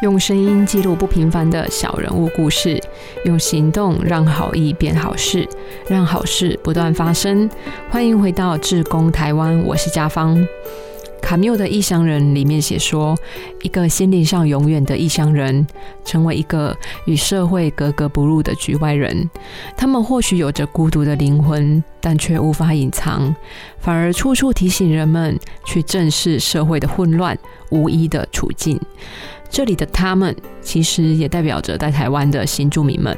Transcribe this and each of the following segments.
用声音记录不平凡的小人物故事，用行动让好意变好事，让好事不断发生。欢迎回到志工台湾，我是家芳。卡缪的《异乡人》里面写说，一个心灵上永远的异乡人，成为一个与社会格格不入的局外人。他们或许有着孤独的灵魂，但却无法隐藏，反而处处提醒人们去正视社会的混乱、无依的处境。这里的他们，其实也代表着在台湾的新住民们。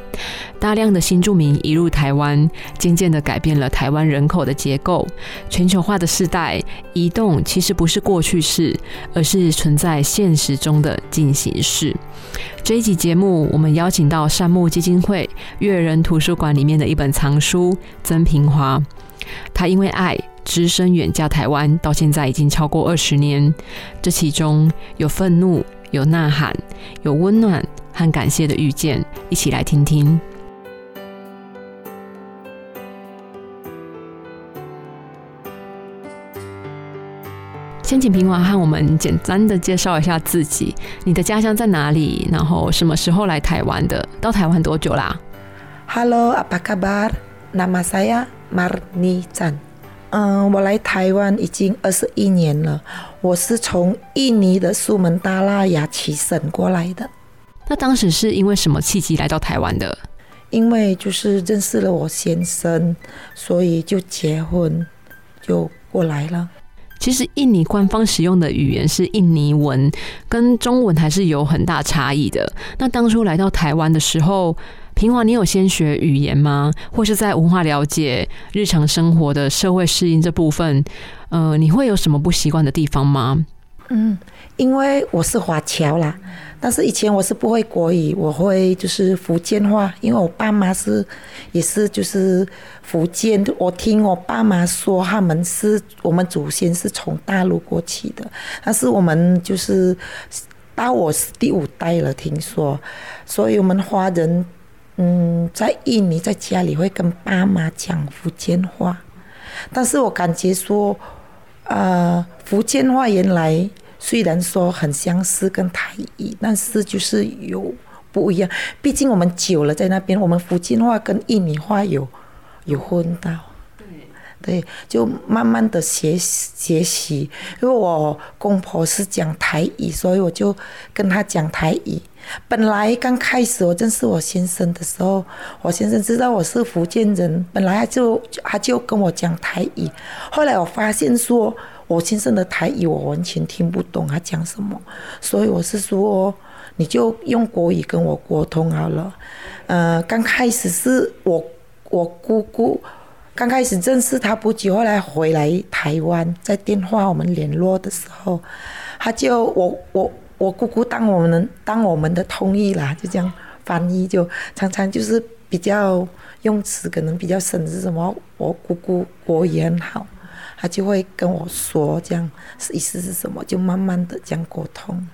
大量的新住民移入台湾，渐渐的改变了台湾人口的结构。全球化的时代，移动其实不是过去式，而是存在现实中的进行式。这一集节目，我们邀请到善牧基金会阅人图书馆里面的一本藏书《曾平华》，他因为爱，只身远嫁台湾，到现在已经超过二十年。这其中有愤怒。有呐喊，有温暖和感谢的遇见，一起来听听。先请平华和我们简单的介绍一下自己，你的家乡在哪里？然后什么时候来台湾的？到台湾多久啦？Hello，apa kabar？Nama saya Marni Chan。嗯，我来台湾已经二十一年了。我是从印尼的苏门答腊雅齐省过来的。那当时是因为什么契机来到台湾的？因为就是认识了我先生，所以就结婚，就过来了。其实印尼官方使用的语言是印尼文，跟中文还是有很大差异的。那当初来到台湾的时候。平华，你有先学语言吗？或是在文化了解、日常生活的社会适应这部分，呃，你会有什么不习惯的地方吗？嗯，因为我是华侨啦，但是以前我是不会国语，我会就是福建话，因为我爸妈是也是就是福建，我听我爸妈说他们是我们祖先是从大陆过去的，但是我们就是到我是第五代了，听说，所以我们华人。嗯，在印尼在家里会跟爸妈讲福建话，但是我感觉说，呃，福建话原来虽然说很相似跟台语，但是就是有不一样。毕竟我们久了在那边，我们福建话跟印尼话有有混到。对，就慢慢的学学习，因为我公婆是讲台语，所以我就跟他讲台语。本来刚开始我认识我先生的时候，我先生知道我是福建人，本来就他就跟我讲台语。后来我发现说，我先生的台语我完全听不懂他讲什么，所以我是说，你就用国语跟我沟通好了。呃，刚开始是我我姑姑。刚开始认识他不久，后来回来台湾，在电话我们联络的时候，他就我我我姑姑当我们当我们的通译啦，就这样翻译，就常常就是比较用词可能比较深是什么，我姑姑国语很好，她就会跟我说这样意思是什么，就慢慢的这样沟通。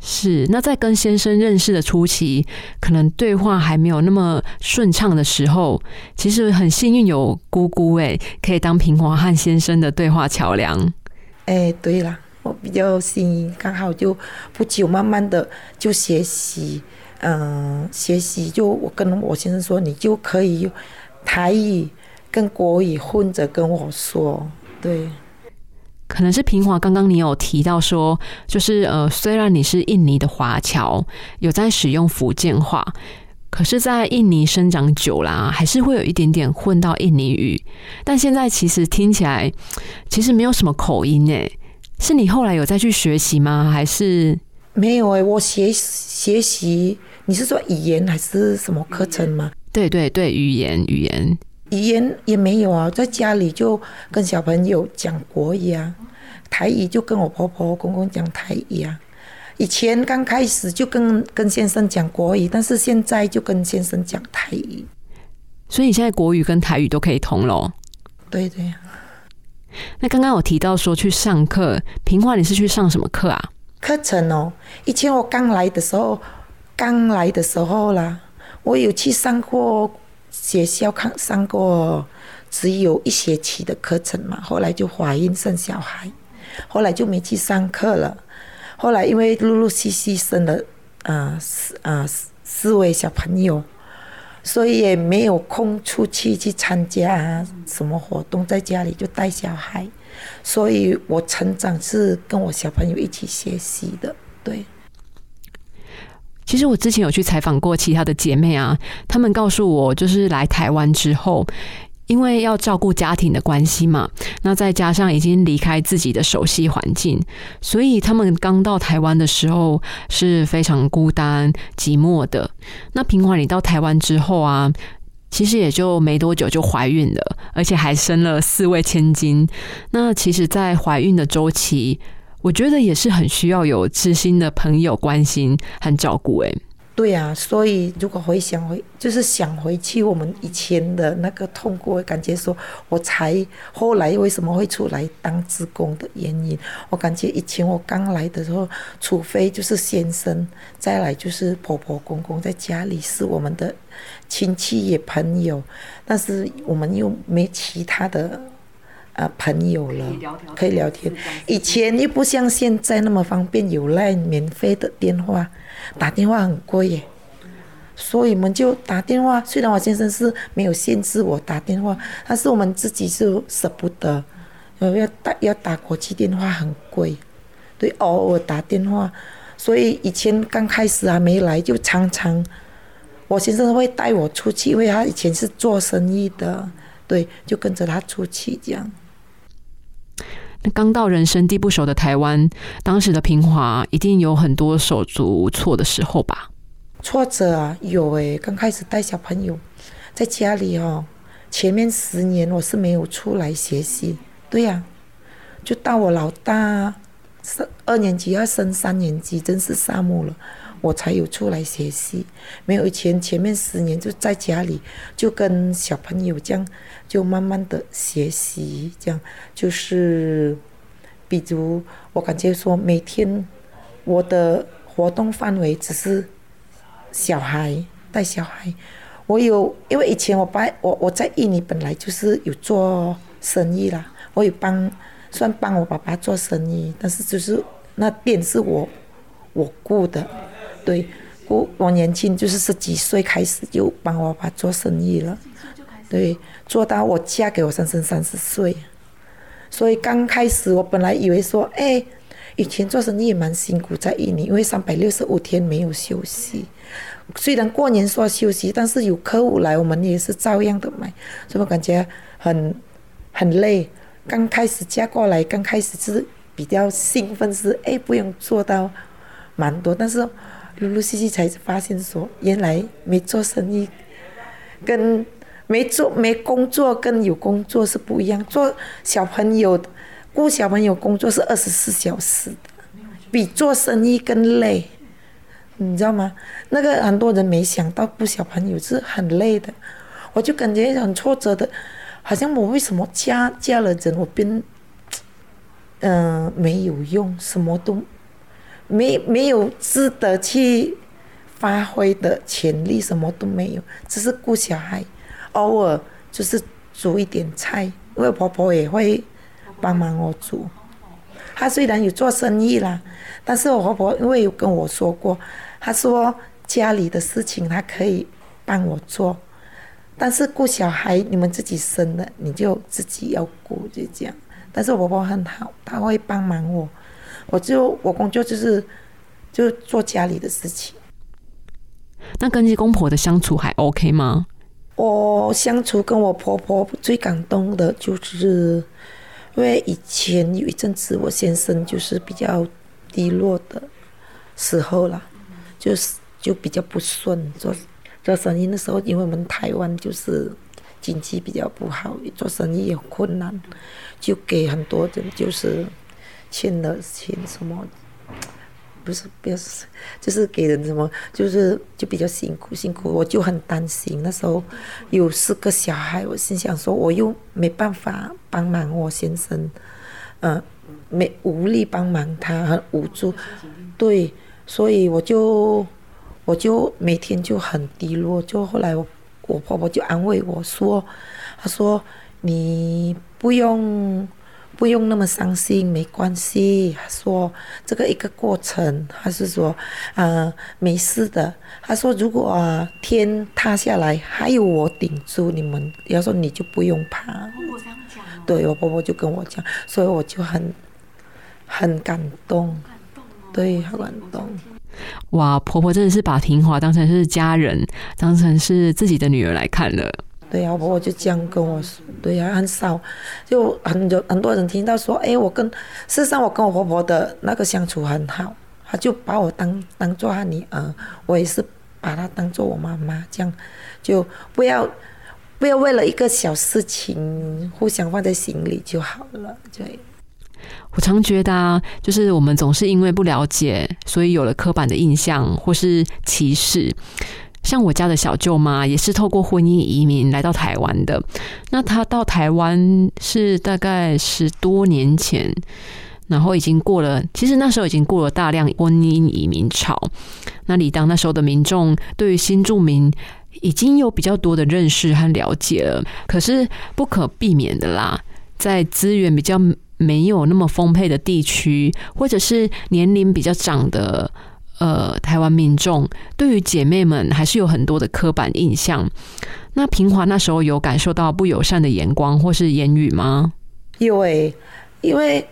是，那在跟先生认识的初期，可能对话还没有那么顺畅的时候，其实很幸运有姑姑哎，可以当平华和先生的对话桥梁。哎，对了，我比较幸运，刚好就不久，慢慢的就学习，嗯，学习就我跟我先生说，你就可以台语跟国语混着跟我说，对。可能是平华，刚刚你有提到说，就是呃，虽然你是印尼的华侨，有在使用福建话，可是，在印尼生长久了，还是会有一点点混到印尼语。但现在其实听起来，其实没有什么口音诶。是你后来有再去学习吗？还是没有哎？我学学习，你是说语言还是什么课程吗？对对对，语言语言。语言也没有啊，在家里就跟小朋友讲国语啊，台语就跟我婆婆公公讲台语啊。以前刚开始就跟跟先生讲国语，但是现在就跟先生讲台语。所以你现在国语跟台语都可以通喽？对对。那刚刚有提到说去上课，平华你是去上什么课啊？课程哦，以前我刚来的时候，刚来的时候啦，我有去上过。学校看上过只有一学期的课程嘛，后来就怀孕生小孩，后来就没去上课了。后来因为陆陆续续生了啊四啊四四位小朋友，所以也没有空出去去参加什么活动，在家里就带小孩，所以我成长是跟我小朋友一起学习的，对。其实我之前有去采访过其他的姐妹啊，她们告诉我，就是来台湾之后，因为要照顾家庭的关系嘛，那再加上已经离开自己的熟悉环境，所以他们刚到台湾的时候是非常孤单寂寞的。那平华，你到台湾之后啊，其实也就没多久就怀孕了，而且还生了四位千金。那其实，在怀孕的周期。我觉得也是很需要有知心的朋友关心和照顾。哎，对啊，所以如果回想回，就是想回去我们以前的那个痛苦，感觉说，我才后来为什么会出来当职工的原因。我感觉以前我刚来的时候，除非就是先生，再来就是婆婆公公在家里是我们的亲戚也朋友，但是我们又没其他的。啊，朋友了，可以聊天。以前又不像现在那么方便，有赖免费的电话，打电话很贵耶。所以我们就打电话。虽然我先生是没有限制我打电话，但是我们自己是舍不得，要打要打国际电话很贵，对，偶尔打电话。所以以前刚开始还没来，就常常我先生会带我出去，因为他以前是做生意的，对，就跟着他出去这样。刚到人生地不熟的台湾，当时的平华一定有很多手足无措的时候吧？挫折啊，有诶。刚开始带小朋友，在家里哦，前面十年我是没有出来学习。对呀，就到我老大二年级要升三年级，真是沙漠了。我才有出来学习，没有以前前面十年就在家里，就跟小朋友这样，就慢慢的学习，这样就是，比如我感觉说每天我的活动范围只是小孩带小孩，我有因为以前我爸我我在印尼本来就是有做生意啦，我有帮算帮我爸爸做生意，但是就是那店是我我雇的。对，我我年轻就是十几岁开始就帮我爸做生意了，对，做到我嫁给我先生三十岁，所以刚开始我本来以为说，哎，以前做生意也蛮辛苦在印尼，因为三百六十五天没有休息，虽然过年说休息，但是有客户来，我们也是照样的买，所以我感觉很很累。刚开始嫁过来，刚开始是比较兴奋，是哎不用做到蛮多，但是。陆陆续续才发现说，原来没做生意，跟没做没工作跟有工作是不一样。做小朋友，顾小朋友工作是二十四小时的，比做生意更累，你知道吗？那个很多人没想到顾小朋友是很累的，我就感觉很挫折的，好像我为什么嫁嫁了人，我变，嗯，没有用，什么都。没没有值得去发挥的潜力，什么都没有，只是顾小孩，偶尔就是煮一点菜，因为婆婆也会帮忙我煮。她虽然有做生意啦，但是我婆婆因为有跟我说过，她说家里的事情她可以帮我做，但是顾小孩你们自己生的，你就自己要顾，就这样。但是我婆婆很好，她会帮忙我。我就我工作就是，就做家里的事情。那跟你公婆的相处还 OK 吗？我相处跟我婆婆最感动的就是，因为以前有一阵子我先生就是比较低落的时候了，就是就比较不顺做做生意的时候，因为我们台湾就是经济比较不好，做生意也困难，就给很多人就是。欠了钱什么？不是，不是，就是给人什么，就是就比较辛苦，辛苦，我就很担心。那时候有四个小孩，我心想说，我又没办法帮忙我先生，嗯，没无力帮忙他，很无助。对，所以我就我就每天就很低落。就后来我我婆婆就安慰我说，她说你不用。不用那么伤心，没关系。他说这个一个过程，他是说，呃，没事的。他说如果啊天塌下来，还有我顶住，你们要说你就不用怕。我这样讲对我婆婆就跟我讲，所以我就很很感动，对，很感动。哇，婆婆真的是把平华当成是家人，当成是自己的女儿来看了。对呀，婆婆就这样跟我说。对呀，很少，就很有很多人听到说，哎，我跟事实上我跟我婆婆的那个相处很好，她就把我当当做她女儿，我也是把她当做我妈妈，这样就不要不要为了一个小事情互相放在心里就好了。对。我常觉得啊，就是我们总是因为不了解，所以有了刻板的印象或是歧视。像我家的小舅妈也是透过婚姻移民来到台湾的。那她到台湾是大概十多年前，然后已经过了，其实那时候已经过了大量婚姻移民潮。那理当那时候的民众对于新住民已经有比较多的认识和了解了。可是不可避免的啦，在资源比较。没有那么丰沛的地区，或者是年龄比较长的呃台湾民众，对于姐妹们还是有很多的刻板印象。那平华那时候有感受到不友善的眼光或是言语吗？有诶，因为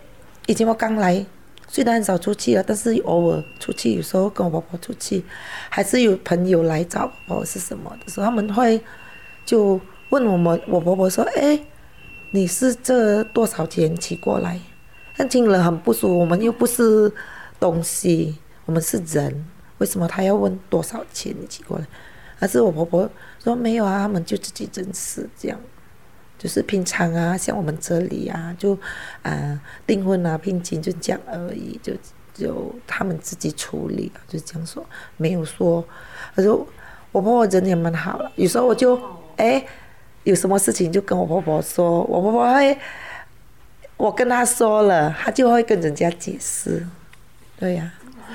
以前我刚来，虽然很少出去了，但是偶尔出去，有时候跟我婆婆出去，还是有朋友来找我是什么的时候，他们会就问我们，我婆婆说：“哎。”你是这多少钱骑过来？但听了很不舒服。我们又不是东西，我们是人，为什么他要问多少钱骑过来？还是我婆婆说没有啊，他们就自己认识这样，就是平常啊，像我们这里啊，就啊订婚啊聘金就这样而已，就就他们自己处理，就这样说，没有说。他说我婆婆人也蛮好了，有时候我就哎。有什么事情就跟我婆婆说，我婆婆会，我跟她说了，她就会跟人家解释，对呀，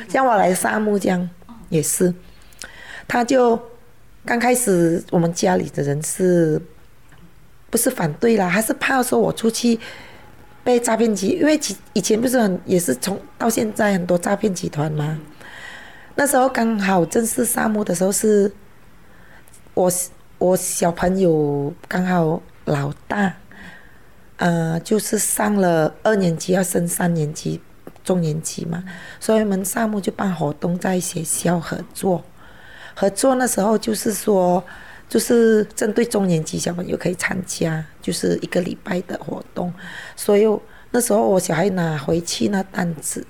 像我来沙木这样也是，他就刚开始我们家里的人是，不是反对啦，还是怕说我出去被诈骗集，因为以以前不是很也是从到现在很多诈骗集团嘛，那时候刚好正式沙木的时候是，我。我小朋友刚好老大，呃，就是上了二年级要升三年级，中年级嘛，所以我们项目就办活动在学校合作，合作那时候就是说，就是针对中年级小朋友可以参加，就是一个礼拜的活动，所以那时候我小孩拿回去那单子，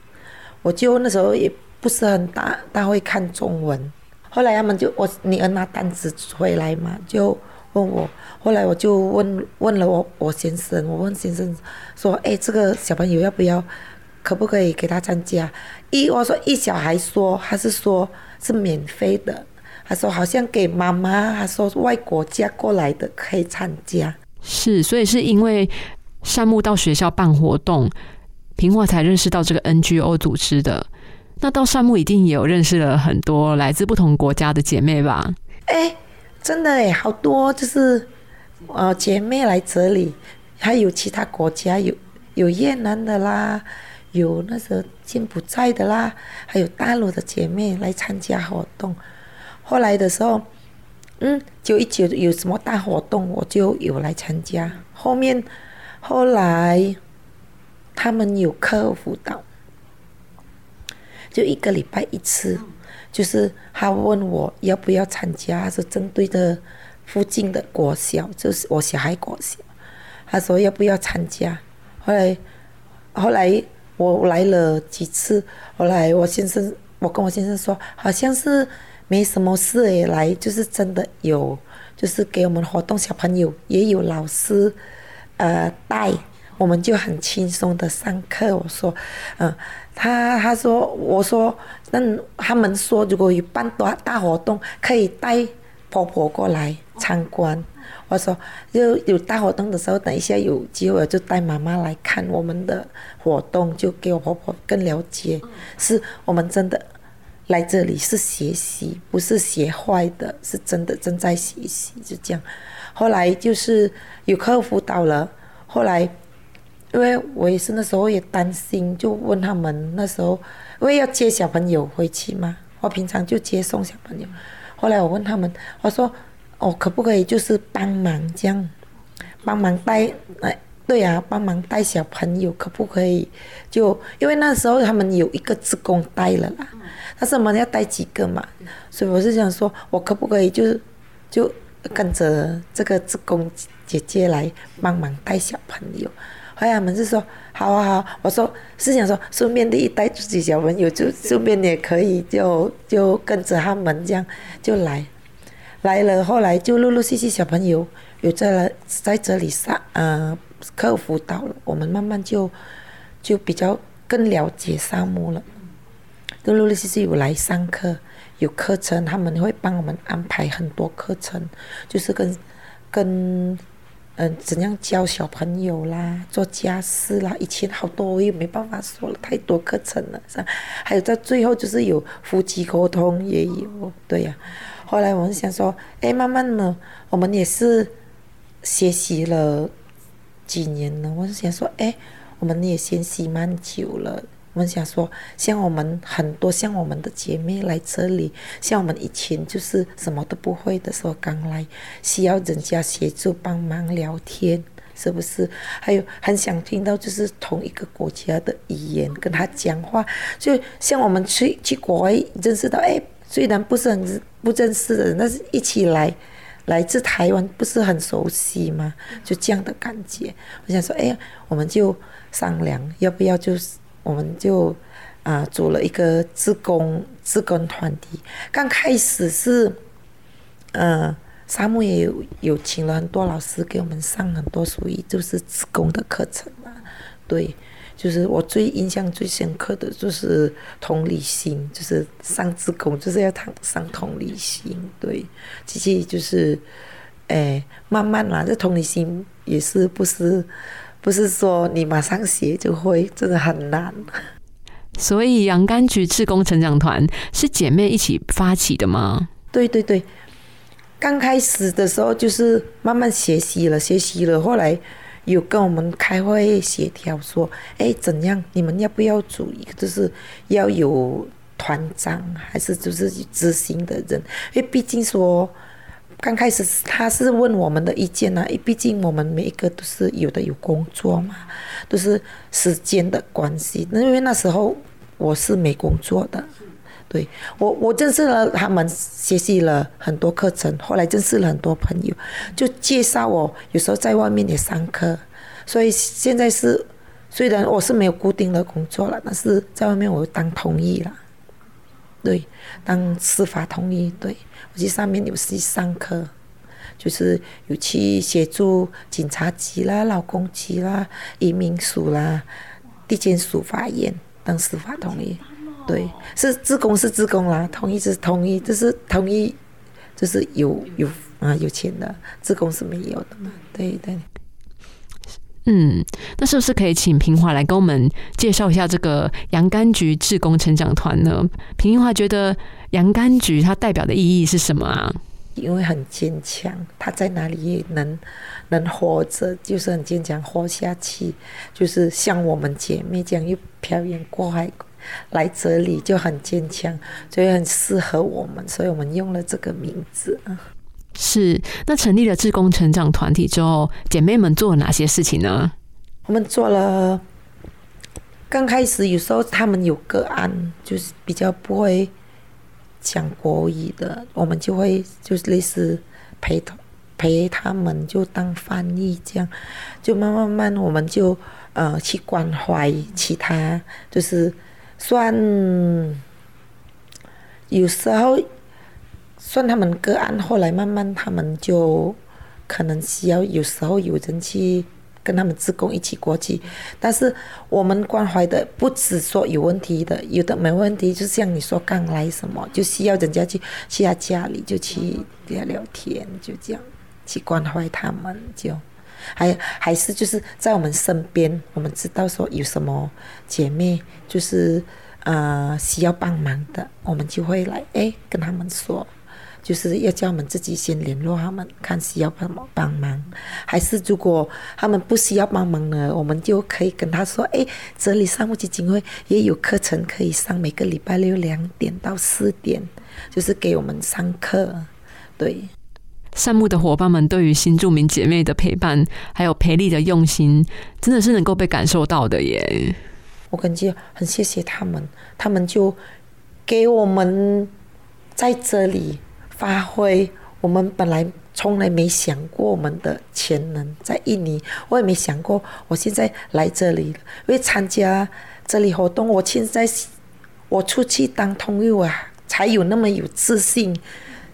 我就那时候也不是很大大会看中文。后来他们就我女儿拿单子回来嘛，就问我。后来我就问问了我我先生，我问先生说：“哎，这个小朋友要不要？可不可以给他参加？”一我说一小孩说他是说是免费的，他说好像给妈妈，他说外国家过来的可以参加。是，所以是因为善木到学校办活动，平华才认识到这个 NGO 组织的。那到善木一定也有认识了很多来自不同国家的姐妹吧？哎，真的哎，好多就是呃姐妹来这里，还有其他国家有有越南的啦，有那时候柬埔寨的啦，还有大陆的姐妹来参加活动。后来的时候，嗯，就一直有什么大活动，我就有来参加。后面后来他们有课辅导。就一个礼拜一次，就是他问我要不要参加，是针对的附近的国小，就是我小孩国小，他说要不要参加。后来，后来我来了几次，后来我先生，我跟我先生说，好像是没什么事诶，来就是真的有，就是给我们活动小朋友也有老师，呃带，我们就很轻松的上课。我说，嗯。他他说我说那他们说如果有办大大活动可以带婆婆过来参观。我说就有大活动的时候，等一下有机会就带妈妈来看我们的活动，就给我婆婆更了解。是我们真的来这里是学习，不是学坏的，是真的正在学习，就这样。后来就是有客服到了，后来因为我也是那时候也担心，就问他们那时候，因为要接小朋友回去嘛，我平常就接送小朋友。后来我问他们，我说，我可不可以就是帮忙这样，帮忙带，哎，对呀，帮忙带小朋友，可不可以？就因为那时候他们有一个职工带了啦，但是我们要带几个嘛，所以我是想说，我可不可以就是就跟着这个职工姐姐来帮忙带小朋友？后来他们是说好啊好，我说是想说顺便的一带自己小朋友，就顺便也可以就就跟着他们这样就来来了。后来就陆陆续续小朋友有在了在这里上呃课辅导了，我们慢慢就就比较更了解沙漠了。陆陆续续有来上课有课程，他们会帮我们安排很多课程，就是跟跟。嗯，怎样教小朋友啦，做家事啦，以前好多我也没办法说了，太多课程了，是？还有在最后就是有夫妻沟通也有，对呀。后来我们想说，哎，慢慢的，我们也是学习了几年了。我是想说，哎，我们也学习蛮久了。我想说，像我们很多像我们的姐妹来这里，像我们以前就是什么都不会的时候刚来，需要人家协助帮忙聊天，是不是？还有很想听到就是同一个国家的语言跟他讲话，就像我们去去国外认识到，哎，虽然不是很不认识的人，但是一起来来自台湾，不是很熟悉吗？就这样的感觉。我想说，哎呀，我们就商量要不要就是。我们就啊组了一个自工自工团体，刚开始是，嗯，沙漠也有有请了很多老师给我们上很多属于就是自工的课程嘛，对，就是我最印象最深刻的就是同理心，就是上自工就是要谈上同理心，对，其实就是，哎，慢慢啦，这同理心也是不是。不是说你马上学就会，真的很难。所以洋甘菊志工成长团是姐妹一起发起的吗？对对对，刚开始的时候就是慢慢学习了，学习了，后来有跟我们开会协调说，哎，怎样？你们要不要组一个？就是要有团长，还是就是执行的人？因为毕竟说。刚开始他是问我们的意见呢，毕竟我们每一个都是有的有工作嘛，都是时间的关系。那因为那时候我是没工作的，对我我认识了他们，学习了很多课程，后来认识了很多朋友，就介绍我，有时候在外面也上课。所以现在是虽然我是没有固定的工作了，但是在外面我当同意了，对，当司法同意，对我。去上面有去上课，就是有去协助警察局啦、劳工局啦、移民署啦、地检署、法院等司法同意。对，是自工是自工啦，同意是同意，就是同意，就是有有啊有钱的，自工是没有的嘛。对对。嗯，那是不是可以请平华来跟我们介绍一下这个洋甘菊志工成长团呢？平华觉得。洋甘菊它代表的意义是什么啊？因为很坚强，他在哪里也能能活着，就是很坚强活下去。就是像我们姐妹这样又漂洋过海来这里，就很坚强，所以很适合我们，所以我们用了这个名字啊。是，那成立了志工成长团体之后，姐妹们做了哪些事情呢？我们做了，刚开始有时候他们有个案，就是比较不会。讲国语的，我们就会就是类似陪他陪他们，就当翻译这样，就慢慢慢，我们就呃去关怀其他，就是算有时候算他们个案，后来慢慢他们就可能需要，有时候有人去。跟他们职工一起过去，但是我们关怀的不止说有问题的，有的没问题，就像你说刚来什么，就需要人家去去他家里就去聊聊天，就这样去关怀他们，就还还是就是在我们身边，我们知道说有什么姐妹就是呃需要帮忙的，我们就会来哎跟他们说。就是要叫我们自己先联络他们，看需要帮帮忙，还是如果他们不需要帮忙呢，我们就可以跟他说：“哎，这里项目基金会也有课程可以上，每个礼拜六两点到四点，就是给我们上课。”对，善牧的伙伴们对于新住民姐妹的陪伴，还有培力的用心，真的是能够被感受到的耶。我感觉很谢谢他们，他们就给我们在这里发挥。我们本来从来没想过我们的潜能在印尼，我也没想过我现在来这里，因为参加这里活动，我现在我出去当通友啊，才有那么有自信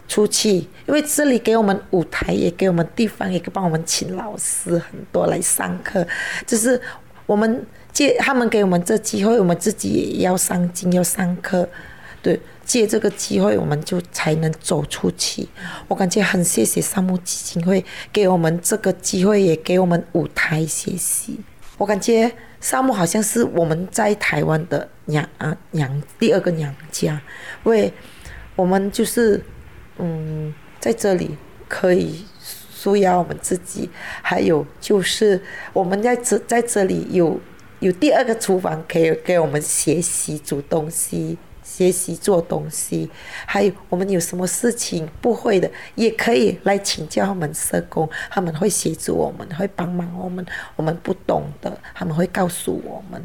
出去。因为这里给我们舞台，也给我们地方，也帮我们请老师很多来上课，就是我们。借他们给我们这机会，我们自己也要上进，要上课。对，借这个机会，我们就才能走出去。我感觉很谢谢沙木基金会给我们这个机会，也给我们舞台学习。我感觉沙木好像是我们在台湾的娘啊娘第二个娘家，为我们就是嗯在这里可以舒压我们自己，还有就是我们在这在这里有。有第二个厨房可以给我们学习煮东西、学习做东西，还有我们有什么事情不会的，也可以来请教他们社工，他们会协助我们，会帮忙我们，我们不懂的，他们会告诉我们。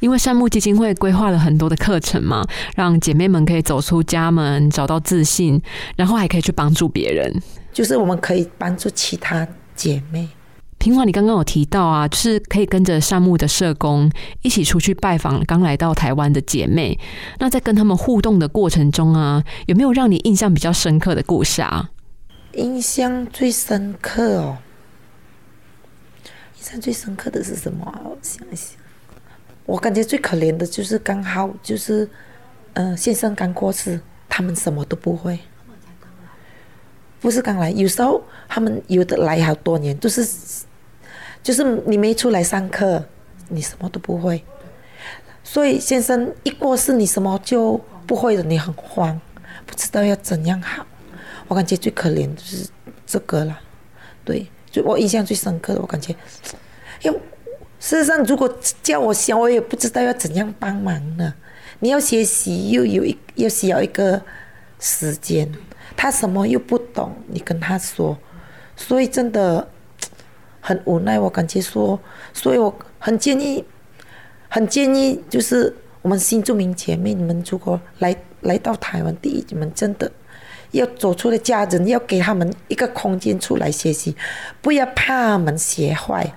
因为善木基金会规划了很多的课程嘛，让姐妹们可以走出家门，找到自信，然后还可以去帮助别人，就是我们可以帮助其他姐妹。平华，你刚刚有提到啊，就是可以跟着善木的社工一起出去拜访刚来到台湾的姐妹。那在跟他们互动的过程中啊，有没有让你印象比较深刻的故事啊？印象最深刻哦，印象最深刻的是什么？我想一想，我感觉最可怜的就是刚好就是，嗯，先生刚过世，他们什么都不会。不是刚来，有时候他们有的来好多年，都是。就是你没出来上课，你什么都不会。所以先生一过世，你什么就不会了，你很慌，不知道要怎样好。我感觉最可怜就是这个了，对，就我印象最深刻的，我感觉，因为事实上如果叫我想，我也不知道要怎样帮忙呢。你要学习，又有一又需要一个时间，他什么又不懂，你跟他说，所以真的。很无奈，我感觉说，所以我很建议，很建议，就是我们新住民姐妹，你们如果来来到台湾，第一，你们真的要走出的，家人要给他们一个空间出来学习，不要怕他们学坏，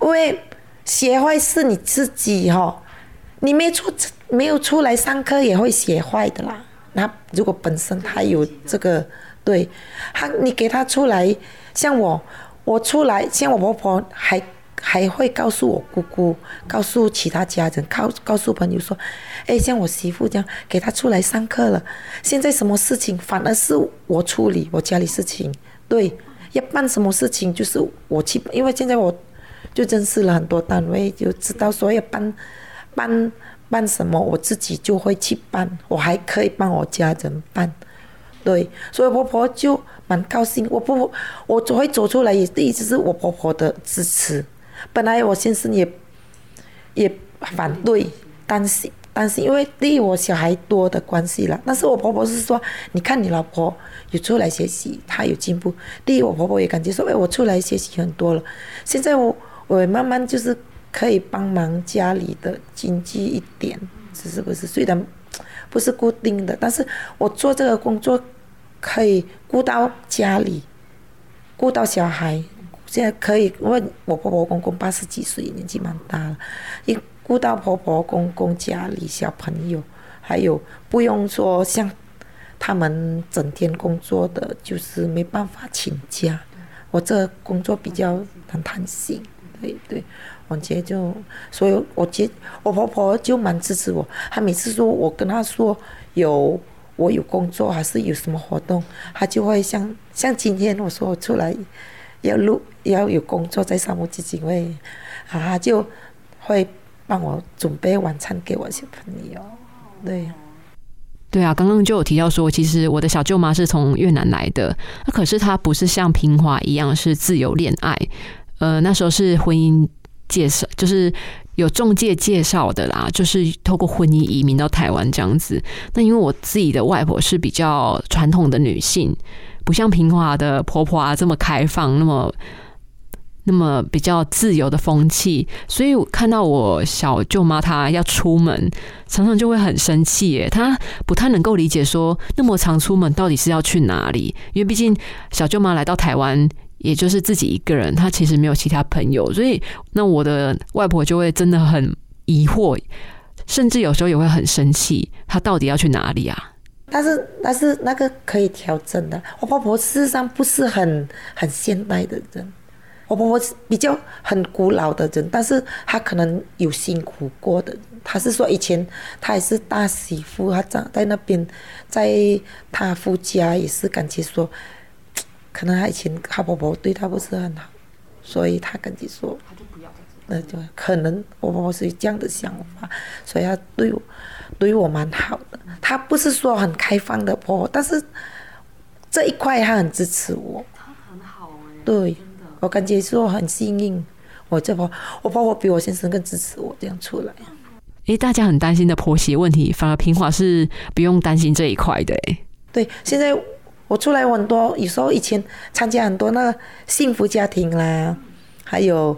因为学坏是你自己哈，你没出没有出来上课也会学坏的啦。那如果本身他有这个，对他，你给他出来，像我。我出来，像我婆婆还还会告诉我姑姑，告诉其他家人，告告诉朋友说，哎，像我媳妇这样，给她出来上课了。现在什么事情反而是我处理我家里事情，对，要办什么事情就是我去，因为现在我就认识了很多单位，就知道说要办办办什么，我自己就会去办，我还可以帮我家人办。对，所以婆婆就蛮高兴。我不，我走会走出来也第一直是我婆婆的支持。本来我先生也也反对，担心担心，因为第一我小孩多的关系了。但是我婆婆是说，你看你老婆有出来学习，她有进步。第一我婆婆也感觉说，哎，我出来学习很多了。现在我我慢慢就是可以帮忙家里的经济一点，是是不是？虽然。不是固定的，但是我做这个工作可以顾到家里，顾到小孩，现在可以，因为我婆婆公公八十几岁，年纪蛮大了，一顾到婆婆公公家里小朋友，还有不用说像他们整天工作的，就是没办法请假，我这工作比较很弹性，对对。我姐就，所以我姐我婆婆就蛮支持我。她每次说我跟她说有我有工作还是有什么活动，她就会像像今天我说我出来要录要有工作在沙漠基金会，啊就会帮我准备晚餐给我小朋友。对。对啊，刚刚就有提到说，其实我的小舅妈是从越南来的，那可是她不是像平华一样是自由恋爱，呃，那时候是婚姻介绍，就是有中介介绍的啦，就是透过婚姻移民到台湾这样子。那因为我自己的外婆是比较传统的女性，不像平华的婆婆啊这么开放，那么。那么比较自由的风气，所以我看到我小舅妈她要出门，常常就会很生气。耶，她不太能够理解说那么常出门到底是要去哪里？因为毕竟小舅妈来到台湾，也就是自己一个人，她其实没有其他朋友，所以那我的外婆就会真的很疑惑，甚至有时候也会很生气。她到底要去哪里啊？但是但是那个可以调整的。我婆婆事实上不是很很现代的人。我婆婆是比较很古老的人，但是她可能有辛苦过的。她是说以前她也是大媳妇，她长在那边，在她夫家也是感觉说，可能他以前他婆婆对他不是很好，所以他跟你说，那就可能我婆婆是这样的想法，所以她对我对我蛮好的。她不是说很开放的婆婆，但是这一块她很支持我。她很好哎。对。我感觉说很幸运，我这婆我婆婆比我先生更支持我这样出来。诶，大家很担心的婆媳问题，反而平华是不用担心这一块的。诶，对，现在我出来很多，有时候以前参加很多那幸福家庭啦，还有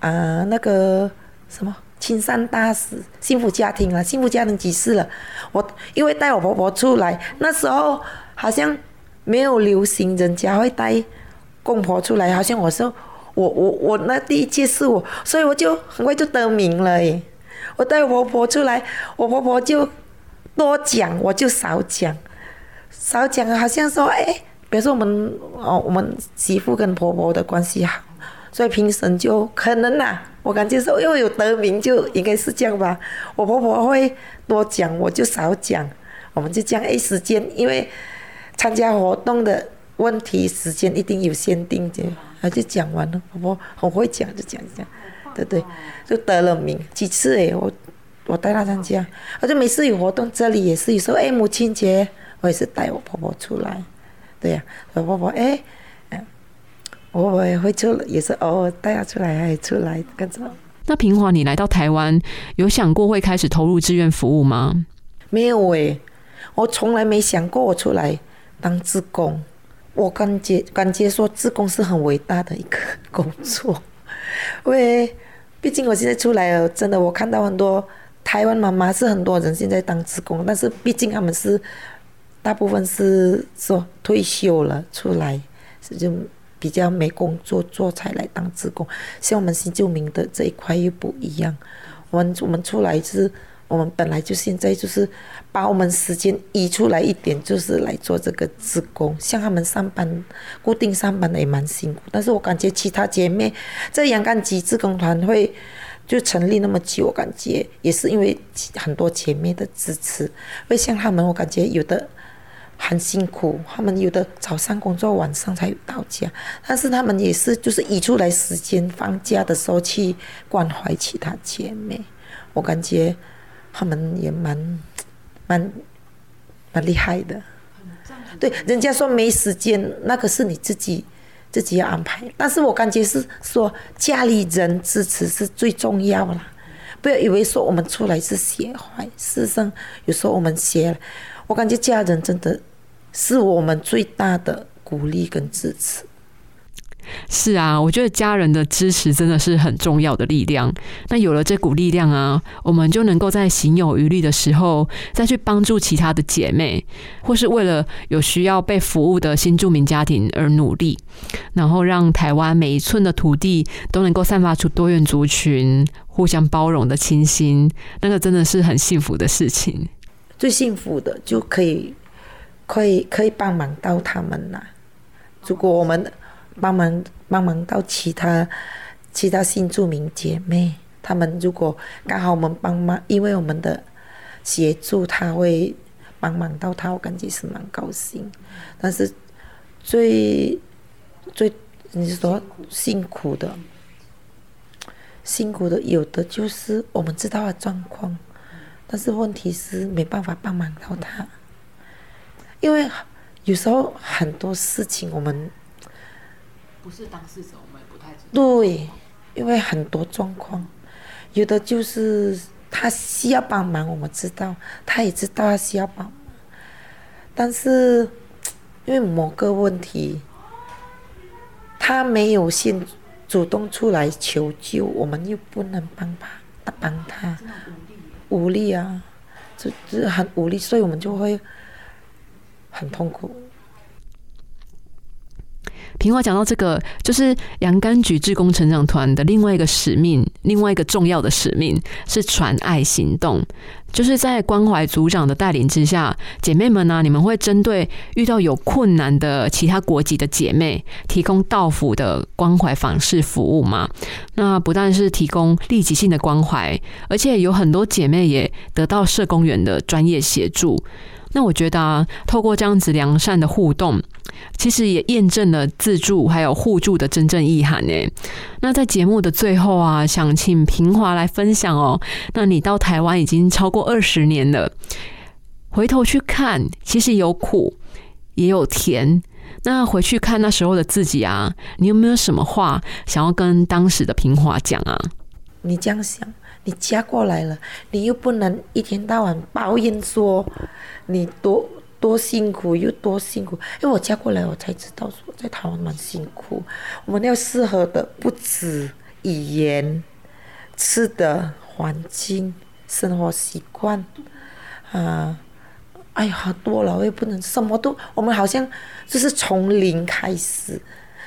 啊那个什么青山大使幸福家庭啦，幸福家庭几次了。我因为带我婆婆出来，那时候好像没有流行，人家会带。公婆出来，好像我说我我我那第一届是我，所以我就很快就得名了耶。我带我婆婆出来，我婆婆就多讲，我就少讲，少讲好像说哎，比如说我们哦，我们媳妇跟婆婆的关系好，所以评审就可能呐，我感觉说因为有得名就应该是这样吧。我婆婆会多讲，我就少讲，我们就这样哎，时间因为参加活动的。问题时间一定有限定的，他就讲完了。婆婆很会讲，就讲讲，对对，就得了名几次哎，我我带她参加，而且每次有活动，这里也是有时候哎母亲节，我也是带我婆婆出来，对呀，我婆婆哎，我我也会出，也是偶尔带她出来，还出来干什么？那平华，你来到台湾，有想过会开始投入志愿服务吗？没有哎，我从来没想过我出来当志工。我感觉感觉说，志工是很伟大的一个工作，因为毕竟我现在出来了，真的我看到很多台湾妈妈是很多人现在当志工，但是毕竟他们是大部分是说退休了出来，就比较没工作做才来当职工，像我们新旧民的这一块又不一样，我们我们出来是。我们本来就现在就是把我们时间移出来一点，就是来做这个职工。像他们上班固定上班的也蛮辛苦，但是我感觉其他姐妹在阳干集职工团会就成立那么久，我感觉也是因为很多姐妹的支持。因为像他们，我感觉有的很辛苦，他们有的早上工作，晚上才到家，但是他们也是就是移出来时间放假的时候去关怀其他姐妹，我感觉。他们也蛮蛮蛮厉害的，对，人家说没时间，那个是你自己自己要安排。但是我感觉是说家里人支持是最重要啦，不要以为说我们出来是学坏，事实上有时候我们学，我感觉家人真的是我们最大的鼓励跟支持。是啊，我觉得家人的支持真的是很重要的力量。那有了这股力量啊，我们就能够在行有余力的时候，再去帮助其他的姐妹，或是为了有需要被服务的新住民家庭而努力，然后让台湾每一寸的土地都能够散发出多元族群互相包容的清新。那个真的是很幸福的事情。最幸福的就可以，可以可以帮忙到他们啦。如果我们。帮忙帮忙到其他其他新住民姐妹，他们如果刚好我们帮忙，因为我们的协助，他会帮忙到他，我感觉是蛮高兴。但是最最你说辛苦的，辛苦的有的就是我们知道的状况，但是问题是没办法帮忙到他。因为有时候很多事情我们不是当事者，我们也不太知道。对，因为很多状况，有的就是他需要帮忙，我们知道，他也知道他需要帮忙，但是因为某个问题，他没有先主动出来求救，我们又不能帮他，帮他，无力啊，就就是很无力，所以我们就会很痛苦。平华讲到这个，就是洋甘菊志工成长团的另外一个使命，另外一个重要的使命是传爱行动。就是在关怀组长的带领之下，姐妹们呢，你们会针对遇到有困难的其他国籍的姐妹，提供到府的关怀访视服务嘛？那不但是提供立即性的关怀，而且有很多姐妹也得到社工员的专业协助。那我觉得啊，透过这样子良善的互动，其实也验证了自助还有互助的真正意涵呢。那在节目的最后啊，想请平华来分享哦。那你到台湾已经超过二十年了，回头去看，其实有苦也有甜。那回去看那时候的自己啊，你有没有什么话想要跟当时的平华讲啊？你这样想。你嫁过来了，你又不能一天到晚抱怨说你多多辛苦又多辛苦。因为我嫁过来，我才知道说在台湾蛮辛苦。我们要适合的不止语言、吃的环境、生活习惯啊，哎呀，好多了，我也不能什么都。我们好像就是从零开始，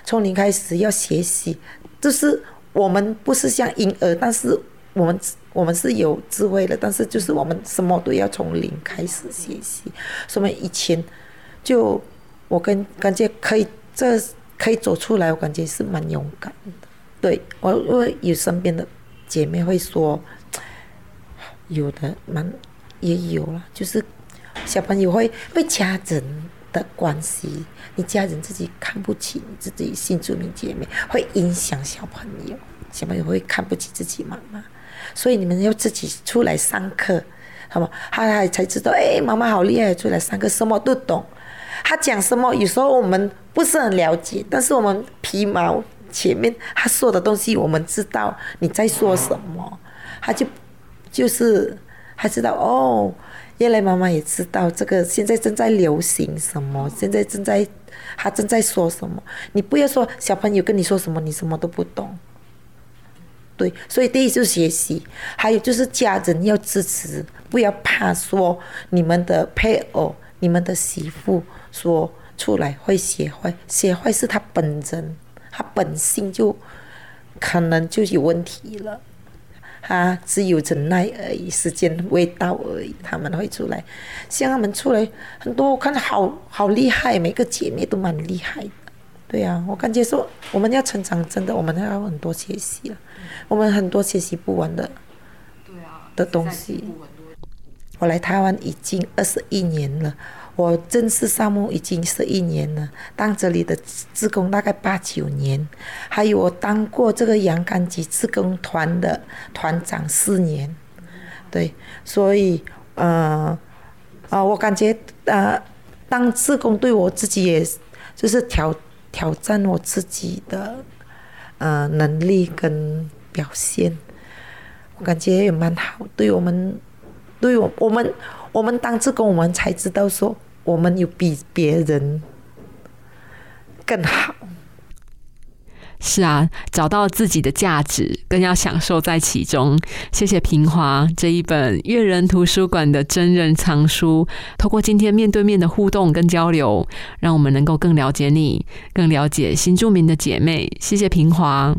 从零开始要学习，就是我们不是像婴儿，但是。我们我们是有智慧的，但是就是我们什么都要从零开始学习。说明以前就我跟感觉可以这可以走出来，我感觉是蛮勇敢的。对我因为有身边的姐妹会说，有的蛮也有了，就是小朋友会被家人的关系，你家人自己看不起你自己新住民姐妹，会影响小朋友，小朋友会看不起自己妈妈。所以你们要自己出来上课，好吗？他还才知道，哎，妈妈好厉害，出来上课什么都懂。他讲什么，有时候我们不是很了解，但是我们皮毛前面他说的东西，我们知道你在说什么。他就就是还知道哦，原来妈妈也知道这个现在正在流行什么，现在正在他正在说什么。你不要说小朋友跟你说什么，你什么都不懂。对，所以第一就是学习，还有就是家人要支持，不要怕说你们的配偶、你们的媳妇说出来会学坏，学坏是他本人，他本性就可能就有问题了，他只有忍耐而已，时间未到而已，他们会出来，像他们出来很多，我看好好厉害，每个姐妹都蛮厉害的。对呀，我感觉说我们要成长，真的我们要很多学习了，我们很多学习不完的，对啊的东西。我来台湾已经二十一年了，我正式上目已经十一年了，当这里的职工大概八九年，还有我当过这个洋甘菊职工团的团长四年，对，所以呃啊，我感觉呃当职工对我自己也就是挑。挑战我自己的呃能力跟表现，我感觉也蛮好。对我们，对我我们我们当职工，我们才知道说我们有比别人更好。是啊，找到自己的价值，更要享受在其中。谢谢平华这一本阅人图书馆的真人藏书，透过今天面对面的互动跟交流，让我们能够更了解你，更了解新著名的姐妹。谢谢平华。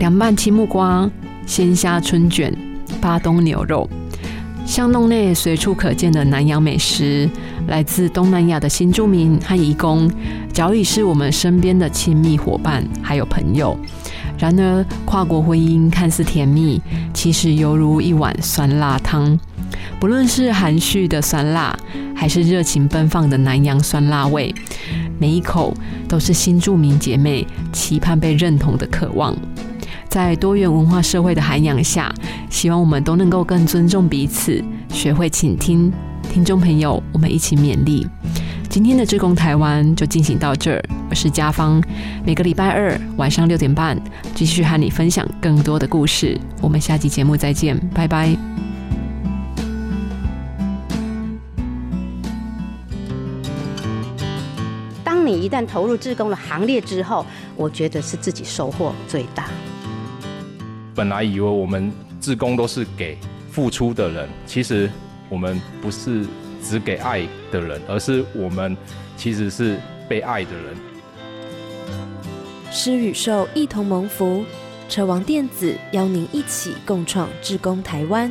凉拌青木瓜、鲜虾春卷、巴东牛肉。巷弄内随处可见的南洋美食，来自东南亚的新住民和移工，早已是我们身边的亲密伙伴，还有朋友。然而，跨国婚姻看似甜蜜，其实犹如一碗酸辣汤。不论是含蓄的酸辣，还是热情奔放的南洋酸辣味，每一口都是新住民姐妹期盼被认同的渴望。在多元文化社会的涵养下，希望我们都能够更尊重彼此，学会倾听，听众朋友，我们一起勉励。今天的志工台湾就进行到这儿，我是家芳，每个礼拜二晚上六点半继续和你分享更多的故事。我们下期节目再见，拜拜。当你一旦投入志工的行列之后，我觉得是自己收获最大。本来以为我们志工都是给付出的人，其实我们不是。只给爱的人，而是我们其实是被爱的人。施与受一同蒙福，车王电子邀您一起共创志工台湾。